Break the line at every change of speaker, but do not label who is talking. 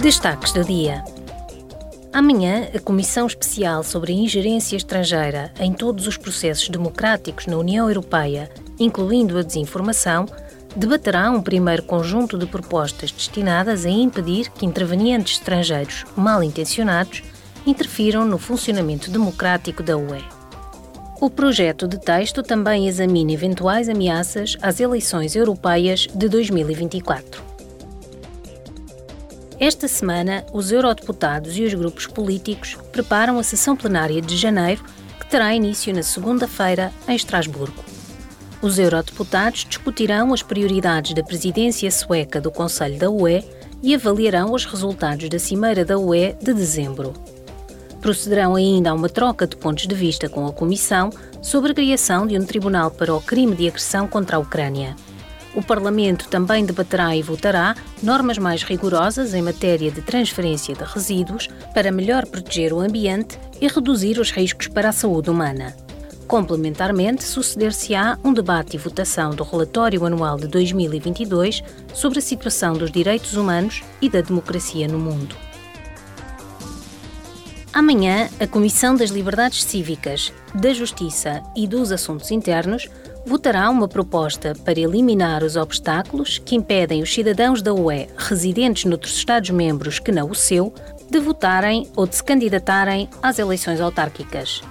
Destaques do dia. Amanhã, a Comissão Especial sobre a Ingerência Estrangeira em todos os processos democráticos na União Europeia, incluindo a desinformação, debaterá um primeiro conjunto de propostas destinadas a impedir que intervenientes estrangeiros mal intencionados interfiram no funcionamento democrático da UE. O projeto de texto também examina eventuais ameaças às eleições europeias de 2024. Esta semana, os eurodeputados e os grupos políticos preparam a sessão plenária de janeiro, que terá início na segunda-feira em Estrasburgo. Os eurodeputados discutirão as prioridades da presidência sueca do Conselho da UE e avaliarão os resultados da Cimeira da UE de dezembro. Procederão ainda a uma troca de pontos de vista com a Comissão sobre a criação de um tribunal para o crime de agressão contra a Ucrânia. O Parlamento também debaterá e votará normas mais rigorosas em matéria de transferência de resíduos para melhor proteger o ambiente e reduzir os riscos para a saúde humana. Complementarmente, suceder-se-á um debate e votação do relatório anual de 2022 sobre a situação dos direitos humanos e da democracia no mundo. Amanhã, a Comissão das Liberdades Cívicas, da Justiça e dos Assuntos Internos votará uma proposta para eliminar os obstáculos que impedem os cidadãos da UE residentes noutros Estados-membros que não o seu de votarem ou de se candidatarem às eleições autárquicas.